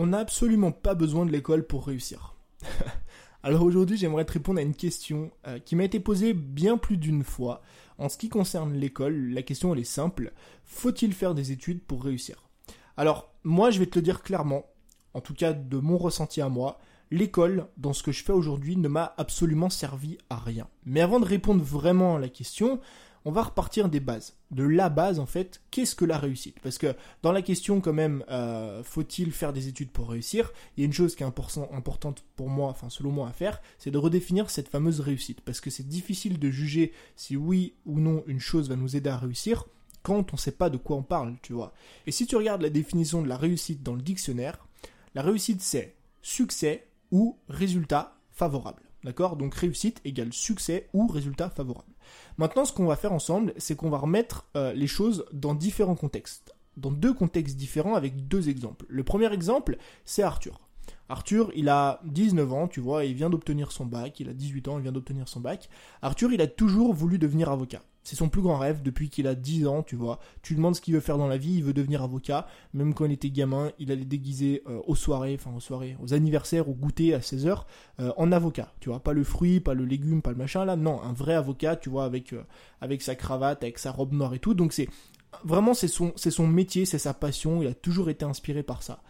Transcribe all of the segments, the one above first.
On n'a absolument pas besoin de l'école pour réussir. Alors aujourd'hui, j'aimerais te répondre à une question euh, qui m'a été posée bien plus d'une fois. En ce qui concerne l'école, la question elle est simple. Faut-il faire des études pour réussir? Alors, moi je vais te le dire clairement, en tout cas de mon ressenti à moi, l'école, dans ce que je fais aujourd'hui, ne m'a absolument servi à rien. Mais avant de répondre vraiment à la question, on va repartir des bases. De la base, en fait, qu'est-ce que la réussite? Parce que dans la question, quand même, euh, faut-il faire des études pour réussir? Il y a une chose qui est importante pour moi, enfin selon moi à faire, c'est de redéfinir cette fameuse réussite. Parce que c'est difficile de juger si oui ou non une chose va nous aider à réussir quand on ne sait pas de quoi on parle, tu vois. Et si tu regardes la définition de la réussite dans le dictionnaire, la réussite c'est succès ou résultat favorable. D'accord? Donc réussite égale succès ou résultat favorable. Maintenant, ce qu'on va faire ensemble, c'est qu'on va remettre euh, les choses dans différents contextes. Dans deux contextes différents avec deux exemples. Le premier exemple, c'est Arthur. Arthur, il a 19 ans, tu vois, il vient d'obtenir son bac, il a 18 ans, il vient d'obtenir son bac. Arthur, il a toujours voulu devenir avocat. C'est son plus grand rêve depuis qu'il a 10 ans, tu vois. Tu demandes ce qu'il veut faire dans la vie, il veut devenir avocat. Même quand il était gamin, il allait déguiser euh, aux soirées, enfin aux soirées, aux anniversaires, au goûter à 16h, euh, en avocat. Tu vois, pas le fruit, pas le légume, pas le machin là. Non, un vrai avocat, tu vois, avec, euh, avec sa cravate, avec sa robe noire et tout. Donc c'est vraiment c'est son, c'est son métier, c'est sa passion. Il a toujours été inspiré par ça.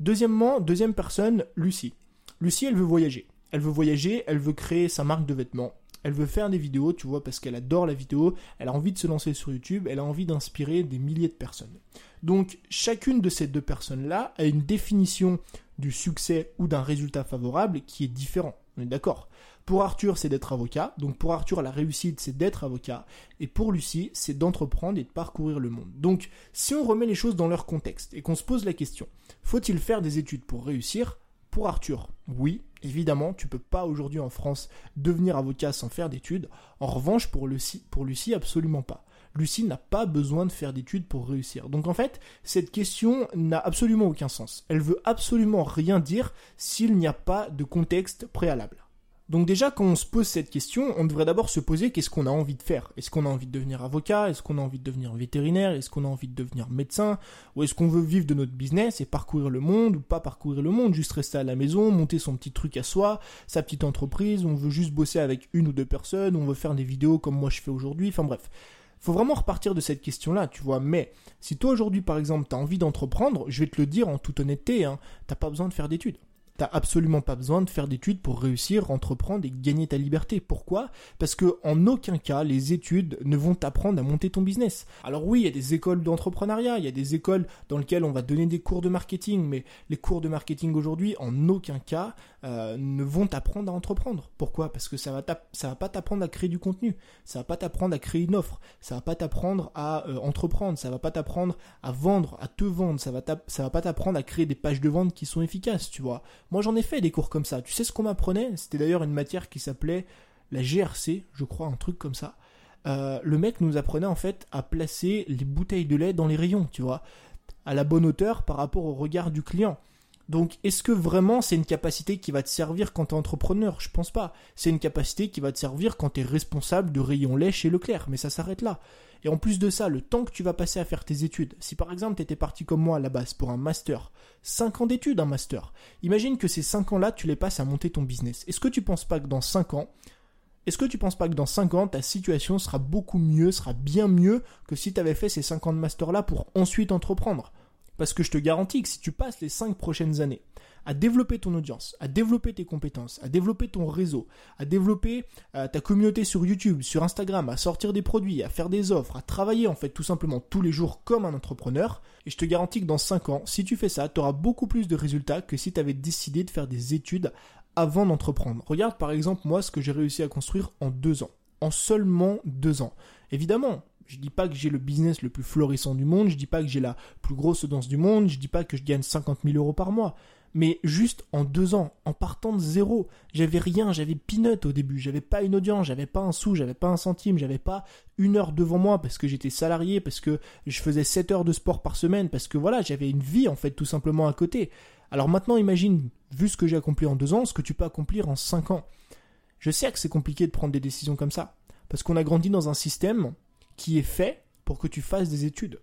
Deuxièmement, deuxième personne, Lucie. Lucie, elle veut voyager. Elle veut voyager, elle veut créer sa marque de vêtements elle veut faire des vidéos, tu vois, parce qu'elle adore la vidéo, elle a envie de se lancer sur YouTube, elle a envie d'inspirer des milliers de personnes. Donc chacune de ces deux personnes-là a une définition du succès ou d'un résultat favorable qui est différent. On est d'accord? Pour Arthur, c'est d'être avocat. Donc pour Arthur, la réussite, c'est d'être avocat. Et pour Lucie, c'est d'entreprendre et de parcourir le monde. Donc si on remet les choses dans leur contexte et qu'on se pose la question, faut-il faire des études pour réussir pour Arthur, oui, évidemment, tu peux pas aujourd'hui en France devenir avocat sans faire d'études. En revanche, pour Lucie, pour Lucie, absolument pas. Lucie n'a pas besoin de faire d'études pour réussir. Donc en fait, cette question n'a absolument aucun sens. Elle veut absolument rien dire s'il n'y a pas de contexte préalable. Donc déjà, quand on se pose cette question, on devrait d'abord se poser qu'est-ce qu'on a envie de faire? Est-ce qu'on a envie de devenir avocat? Est-ce qu'on a envie de devenir vétérinaire? Est-ce qu'on a envie de devenir médecin? Ou est-ce qu'on veut vivre de notre business et parcourir le monde ou pas parcourir le monde, juste rester à la maison, monter son petit truc à soi, sa petite entreprise, on veut juste bosser avec une ou deux personnes, on veut faire des vidéos comme moi je fais aujourd'hui, enfin bref. Faut vraiment repartir de cette question-là, tu vois. Mais si toi aujourd'hui, par exemple, t'as envie d'entreprendre, je vais te le dire en toute honnêteté, hein, t'as pas besoin de faire d'études. T'as absolument pas besoin de faire d'études pour réussir, entreprendre et gagner ta liberté. Pourquoi? Parce que en aucun cas les études ne vont t'apprendre à monter ton business. Alors oui, il y a des écoles d'entrepreneuriat, il y a des écoles dans lesquelles on va donner des cours de marketing, mais les cours de marketing aujourd'hui, en aucun cas, euh, ne vont t'apprendre à entreprendre. Pourquoi? Parce que ça va ça va pas t'apprendre à créer du contenu, ça va pas t'apprendre à créer une offre, ça va pas t'apprendre à euh, entreprendre, ça va pas t'apprendre à vendre, à te vendre, ça va ça va pas t'apprendre à créer des pages de vente qui sont efficaces, tu vois. Moi, j'en ai fait des cours comme ça. Tu sais ce qu'on m'apprenait? C'était d'ailleurs une matière qui s'appelait la GRC, je crois, un truc comme ça. Euh, le mec nous apprenait en fait à placer les bouteilles de lait dans les rayons, tu vois, à la bonne hauteur par rapport au regard du client. Donc, est-ce que vraiment c'est une capacité qui va te servir quand tu es entrepreneur? Je pense pas. C'est une capacité qui va te servir quand tu es responsable de rayon lait chez Leclerc, mais ça s'arrête là. Et en plus de ça, le temps que tu vas passer à faire tes études, si par exemple tu étais parti comme moi à la base pour un master, 5 ans d'études un master, imagine que ces 5 ans-là, tu les passes à monter ton business. Est-ce que tu penses pas que dans 5 ans, est-ce que tu penses pas que dans 5 ans, ta situation sera beaucoup mieux, sera bien mieux que si tu avais fait ces 5 ans de master-là pour ensuite entreprendre? Parce que je te garantis que si tu passes les 5 prochaines années à développer ton audience, à développer tes compétences, à développer ton réseau, à développer euh, ta communauté sur YouTube, sur Instagram, à sortir des produits, à faire des offres, à travailler en fait tout simplement tous les jours comme un entrepreneur, et je te garantis que dans 5 ans, si tu fais ça, tu auras beaucoup plus de résultats que si tu avais décidé de faire des études avant d'entreprendre. Regarde par exemple moi ce que j'ai réussi à construire en 2 ans. En seulement 2 ans. Évidemment, je dis pas que j'ai le business le plus florissant du monde, je dis pas que j'ai la plus grosse audience du monde, je dis pas que je gagne 50 000 euros par mois. Mais juste en deux ans, en partant de zéro, j'avais rien, j'avais peanut au début, j'avais pas une audience, j'avais pas un sou, j'avais pas un centime, j'avais pas une heure devant moi parce que j'étais salarié, parce que je faisais 7 heures de sport par semaine, parce que voilà, j'avais une vie en fait tout simplement à côté. Alors maintenant imagine, vu ce que j'ai accompli en deux ans, ce que tu peux accomplir en cinq ans. Je sais que c'est compliqué de prendre des décisions comme ça, parce qu'on a grandi dans un système qui est fait pour que tu fasses des études.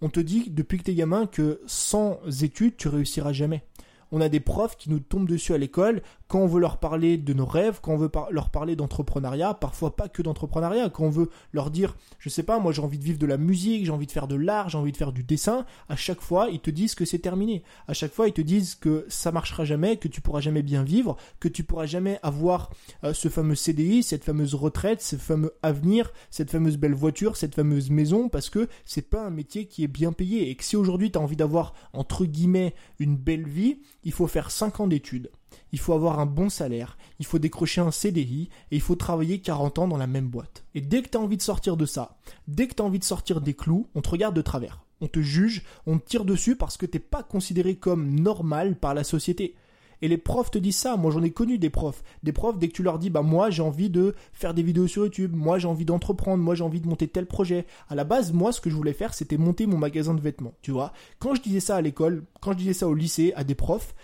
On te dit depuis que t'es gamin que sans études, tu réussiras jamais. On a des profs qui nous tombent dessus à l'école quand on veut leur parler de nos rêves, quand on veut leur parler d'entrepreneuriat, parfois pas que d'entrepreneuriat, quand on veut leur dire, je sais pas, moi j'ai envie de vivre de la musique, j'ai envie de faire de l'art, j'ai envie de faire du dessin, à chaque fois ils te disent que c'est terminé. À chaque fois ils te disent que ça marchera jamais, que tu pourras jamais bien vivre, que tu pourras jamais avoir euh, ce fameux CDI, cette fameuse retraite, ce fameux avenir, cette fameuse belle voiture, cette fameuse maison, parce que c'est pas un métier qui est bien payé et que si aujourd'hui tu envie d'avoir entre guillemets une belle vie, il faut faire 5 ans d'études il faut avoir un bon salaire, il faut décrocher un CDI et il faut travailler 40 ans dans la même boîte. Et dès que tu as envie de sortir de ça, dès que tu as envie de sortir des clous, on te regarde de travers. On te juge, on te tire dessus parce que t'es pas considéré comme normal par la société. Et les profs te disent ça. Moi, j'en ai connu des profs. Des profs, dès que tu leur dis, bah, moi, j'ai envie de faire des vidéos sur YouTube. Moi, j'ai envie d'entreprendre. Moi, j'ai envie de monter tel projet. À la base, moi, ce que je voulais faire, c'était monter mon magasin de vêtements. Tu vois. Quand je disais ça à l'école, quand je disais ça au lycée, à des profs,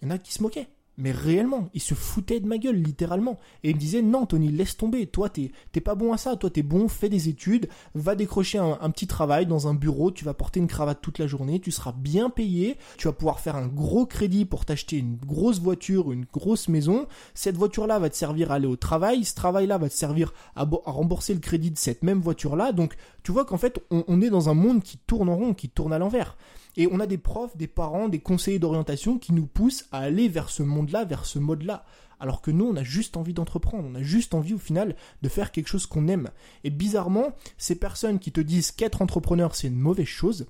il y en a qui se moquaient. Mais réellement, il se foutait de ma gueule, littéralement. Et il me disait, non, Tony, laisse tomber. Toi, t'es, pas bon à ça. Toi, t'es bon, fais des études, va décrocher un, petit travail dans un bureau, tu vas porter une cravate toute la journée, tu seras bien payé, tu vas pouvoir faire un gros crédit pour t'acheter une grosse voiture, une grosse maison. Cette voiture-là va te servir à aller au travail. Ce travail-là va te servir à, rembourser le crédit de cette même voiture-là. Donc, tu vois qu'en fait, on, on est dans un monde qui tourne en rond, qui tourne à l'envers. Et on a des profs, des parents, des conseillers d'orientation qui nous poussent à aller vers ce vers ce mode-là. Alors que nous, on a juste envie d'entreprendre, on a juste envie au final de faire quelque chose qu'on aime. Et bizarrement, ces personnes qui te disent qu'être entrepreneur c'est une mauvaise chose,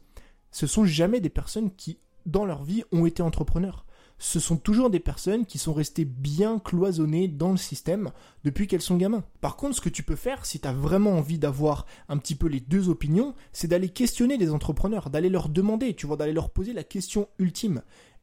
ce sont jamais des personnes qui, dans leur vie, ont été entrepreneurs ce sont toujours des personnes qui sont restées bien cloisonnées dans le système depuis qu'elles sont gamins. Par contre, ce que tu peux faire, si tu as vraiment envie d'avoir un petit peu les deux opinions, c'est d'aller questionner des entrepreneurs, d'aller leur demander, tu vois, d'aller leur poser la question ultime.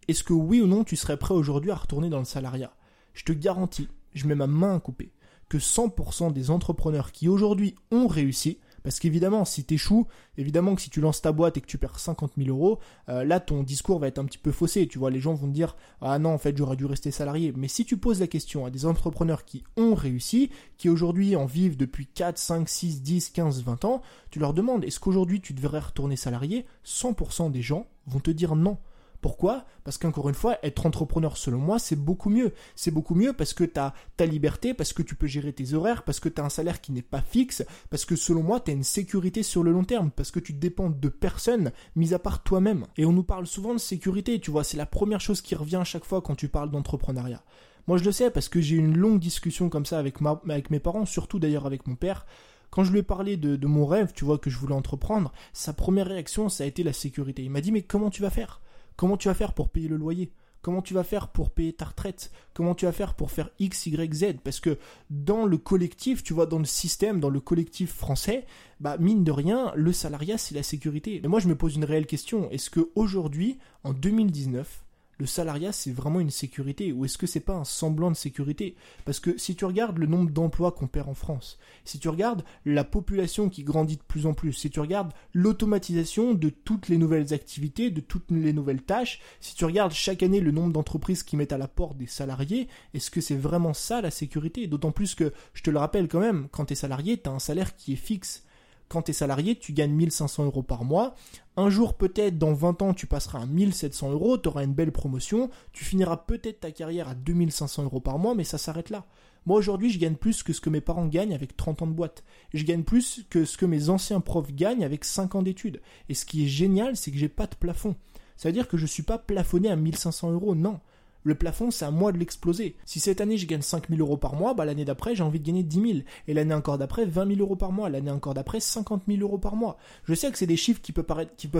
Est-ce que oui ou non tu serais prêt aujourd'hui à retourner dans le salariat? Je te garantis, je mets ma main à couper, que 100% des entrepreneurs qui aujourd'hui ont réussi, parce qu'évidemment, si tu échoues, évidemment que si tu lances ta boîte et que tu perds 50 000 euros, euh, là, ton discours va être un petit peu faussé. Tu vois, les gens vont te dire, ah non, en fait, j'aurais dû rester salarié. Mais si tu poses la question à des entrepreneurs qui ont réussi, qui aujourd'hui en vivent depuis 4, 5, 6, 10, 15, 20 ans, tu leur demandes, est-ce qu'aujourd'hui tu devrais retourner salarié? 100% des gens vont te dire non. Pourquoi? Parce qu'encore une fois, être entrepreneur selon moi, c'est beaucoup mieux. C'est beaucoup mieux parce que tu as ta liberté, parce que tu peux gérer tes horaires, parce que tu as un salaire qui n'est pas fixe, parce que selon moi, tu as une sécurité sur le long terme, parce que tu dépends de personne, mis à part toi-même. Et on nous parle souvent de sécurité, tu vois, c'est la première chose qui revient à chaque fois quand tu parles d'entrepreneuriat. Moi, je le sais parce que j'ai eu une longue discussion comme ça avec, mes parents, surtout d'ailleurs avec mon père. Quand je lui ai parlé de mon rêve, tu vois, que je voulais entreprendre, sa première réaction, ça a été la sécurité. Il m'a dit, mais comment tu vas faire? Comment tu vas faire pour payer le loyer? Comment tu vas faire pour payer ta retraite? Comment tu vas faire pour faire X, Y, Z? Parce que dans le collectif, tu vois, dans le système, dans le collectif français, bah mine de rien, le salariat c'est la sécurité. Mais moi je me pose une réelle question. Est-ce que aujourd'hui, en 2019, le salariat c'est vraiment une sécurité ou est-ce que c'est pas un semblant de sécurité? Parce que si tu regardes le nombre d'emplois qu'on perd en France, si tu regardes la population qui grandit de plus en plus, si tu regardes l'automatisation de toutes les nouvelles activités, de toutes les nouvelles tâches, si tu regardes chaque année le nombre d'entreprises qui mettent à la porte des salariés, est-ce que c'est vraiment ça la sécurité? D'autant plus que, je te le rappelle quand même, quand tu es salarié, tu as un salaire qui est fixe quand tu es salarié, tu gagnes 1500 euros par mois. Un jour, peut-être, dans 20 ans, tu passeras à 1700 euros, tu auras une belle promotion, tu finiras peut-être ta carrière à 2500 euros par mois, mais ça s'arrête là. Moi, aujourd'hui, je gagne plus que ce que mes parents gagnent avec 30 ans de boîte. Je gagne plus que ce que mes anciens profs gagnent avec 5 ans d'études. Et ce qui est génial, c'est que j'ai pas de plafond. Ça veut dire que je ne suis pas plafonné à 1500 euros, non. Le plafond, c'est à moi de l'exploser. Si cette année je gagne 5000 euros par mois, bah, l'année d'après j'ai envie de gagner 10 000. Et l'année encore d'après 20 000 euros par mois. L'année encore d'après 50 000 euros par mois. Je sais que c'est des chiffres qui peuvent,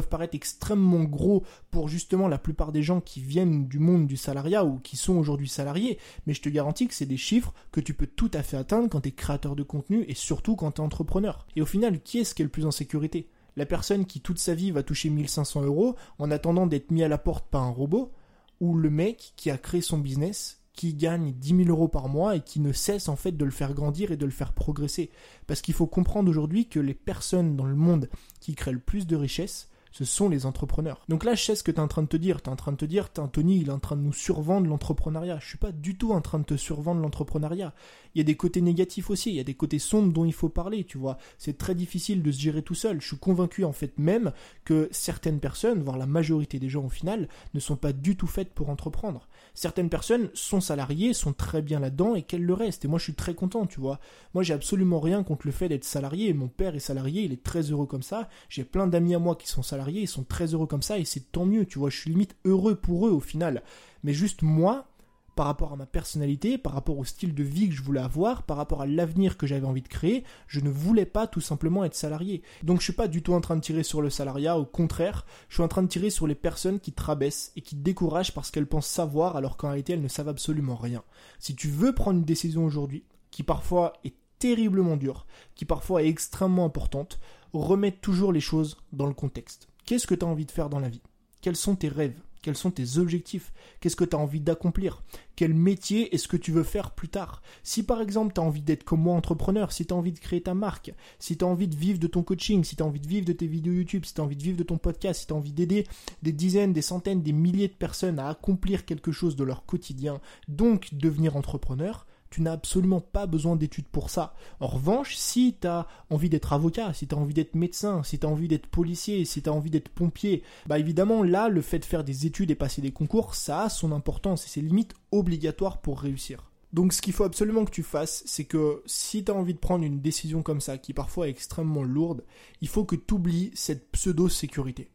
paraître, extrêmement gros pour justement la plupart des gens qui viennent du monde du salariat ou qui sont aujourd'hui salariés. Mais je te garantis que c'est des chiffres que tu peux tout à fait atteindre quand tu es créateur de contenu et surtout quand tu es entrepreneur. Et au final, qui est-ce qui est le plus en sécurité? La personne qui toute sa vie va toucher 1500 euros en attendant d'être mis à la porte par un robot, ou le mec qui a créé son business, qui gagne 10 000 euros par mois et qui ne cesse en fait de le faire grandir et de le faire progresser. Parce qu'il faut comprendre aujourd'hui que les personnes dans le monde qui créent le plus de richesses, ce sont les entrepreneurs. Donc là, je sais ce que tu es en train de te dire. Tu es en train de te dire, Tony, il est en train de nous survendre l'entrepreneuriat. Je suis pas du tout en train de te survendre l'entrepreneuriat. Il y a des côtés négatifs aussi, il y a des côtés sombres dont il faut parler, tu vois. C'est très difficile de se gérer tout seul. Je suis convaincu en fait même que certaines personnes, voire la majorité des gens au final, ne sont pas du tout faites pour entreprendre. Certaines personnes sont salariées, sont très bien là-dedans et qu'elles le restent. Et moi, je suis très content, tu vois. Moi, j'ai absolument rien contre le fait d'être salarié. Mon père est salarié, il est très heureux comme ça. J'ai plein d'amis à moi qui sont salariés, ils sont très heureux comme ça et c'est tant mieux, tu vois. Je suis limite heureux pour eux au final. Mais juste moi, par rapport à ma personnalité, par rapport au style de vie que je voulais avoir, par rapport à l'avenir que j'avais envie de créer, je ne voulais pas tout simplement être salarié. Donc je suis pas du tout en train de tirer sur le salariat, au contraire, je suis en train de tirer sur les personnes qui te et qui te découragent parce qu'elles pensent savoir alors qu'en réalité elles ne savent absolument rien. Si tu veux prendre une décision aujourd'hui, qui parfois est terriblement dure, qui parfois est extrêmement importante, remets toujours les choses dans le contexte. Qu'est-ce que tu as envie de faire dans la vie? Quels sont tes rêves? Quels sont tes objectifs? Qu'est-ce que tu as envie d'accomplir? Quel métier est-ce que tu veux faire plus tard? Si par exemple tu as envie d'être comme moi entrepreneur, si tu as envie de créer ta marque, si tu as envie de vivre de ton coaching, si tu as envie de vivre de tes vidéos YouTube, si tu as envie de vivre de ton podcast, si tu as envie d'aider des dizaines, des centaines, des milliers de personnes à accomplir quelque chose de leur quotidien, donc devenir entrepreneur, tu n'as absolument pas besoin d'études pour ça. En revanche, si tu as envie d'être avocat, si tu as envie d'être médecin, si tu as envie d'être policier, si tu as envie d'être pompier, bah évidemment là, le fait de faire des études et passer des concours, ça a son importance et c'est limite obligatoire pour réussir. Donc ce qu'il faut absolument que tu fasses, c'est que si tu as envie de prendre une décision comme ça, qui parfois est extrêmement lourde, il faut que tu oublies cette pseudo-sécurité.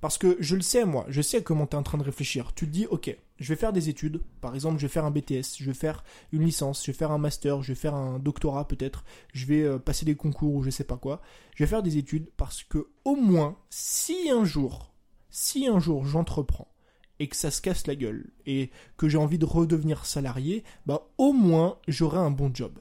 Parce que je le sais, moi, je sais comment tu es en train de réfléchir. Tu te dis, ok, je vais faire des études. Par exemple, je vais faire un BTS, je vais faire une licence, je vais faire un master, je vais faire un doctorat peut-être, je vais euh, passer des concours ou je sais pas quoi. Je vais faire des études parce que au moins, si un jour, si un jour j'entreprends et que ça se casse la gueule et que j'ai envie de redevenir salarié, bah au moins j'aurai un bon job.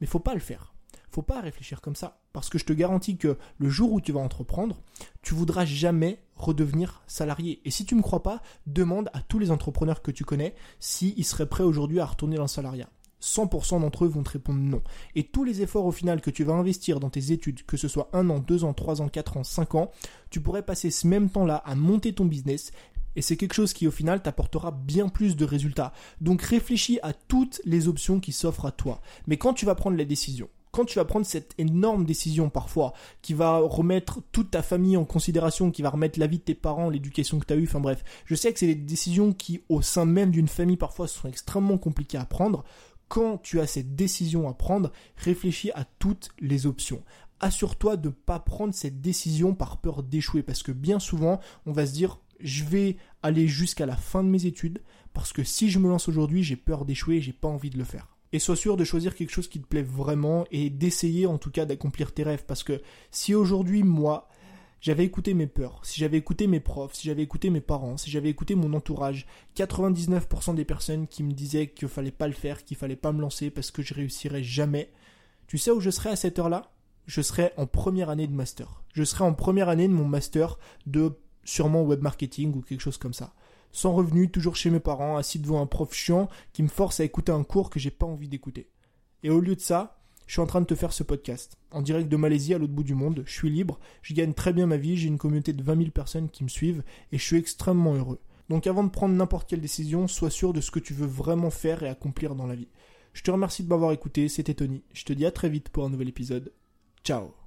Mais faut pas le faire faut pas réfléchir comme ça. Parce que je te garantis que le jour où tu vas entreprendre, tu voudras jamais redevenir salarié. Et si tu ne me crois pas, demande à tous les entrepreneurs que tu connais s'ils seraient prêts aujourd'hui à retourner dans le salariat. 100% d'entre eux vont te répondre non. Et tous les efforts au final que tu vas investir dans tes études, que ce soit un an, deux ans, trois ans, quatre ans, cinq ans, tu pourrais passer ce même temps-là à monter ton business et c'est quelque chose qui au final t'apportera bien plus de résultats. Donc réfléchis à toutes les options qui s'offrent à toi. Mais quand tu vas prendre la décision, quand tu vas prendre cette énorme décision parfois, qui va remettre toute ta famille en considération, qui va remettre la vie de tes parents, l'éducation que tu as eue, enfin bref, je sais que c'est des décisions qui, au sein même d'une famille, parfois sont extrêmement compliquées à prendre. Quand tu as cette décision à prendre, réfléchis à toutes les options assure-toi de ne pas prendre cette décision par peur d'échouer parce que bien souvent on va se dire je vais aller jusqu'à la fin de mes études parce que si je me lance aujourd'hui j'ai peur d'échouer et j'ai pas envie de le faire et sois sûr de choisir quelque chose qui te plaît vraiment et d'essayer en tout cas d'accomplir tes rêves. Parce que si aujourd'hui, moi, j'avais écouté mes peurs, si j'avais écouté mes profs, si j'avais écouté mes parents, si j'avais écouté mon entourage, 99% des personnes qui me disaient qu'il fallait pas le faire, qu'il fallait pas me lancer parce que je réussirais jamais, tu sais où je serais à cette heure-là? Je serais en première année de master. Je serais en première année de mon master de sûrement web marketing ou quelque chose comme ça sans revenu, toujours chez mes parents, assis devant un prof chiant qui me force à écouter un cours que j'ai pas envie d'écouter. Et au lieu de ça, je suis en train de te faire ce podcast, en direct de Malaisie à l'autre bout du monde, je suis libre, je gagne très bien ma vie, j'ai une communauté de 20 000 personnes qui me suivent, et je suis extrêmement heureux. Donc avant de prendre n'importe quelle décision, sois sûr de ce que tu veux vraiment faire et accomplir dans la vie. Je te remercie de m'avoir écouté, c'était Tony, je te dis à très vite pour un nouvel épisode. Ciao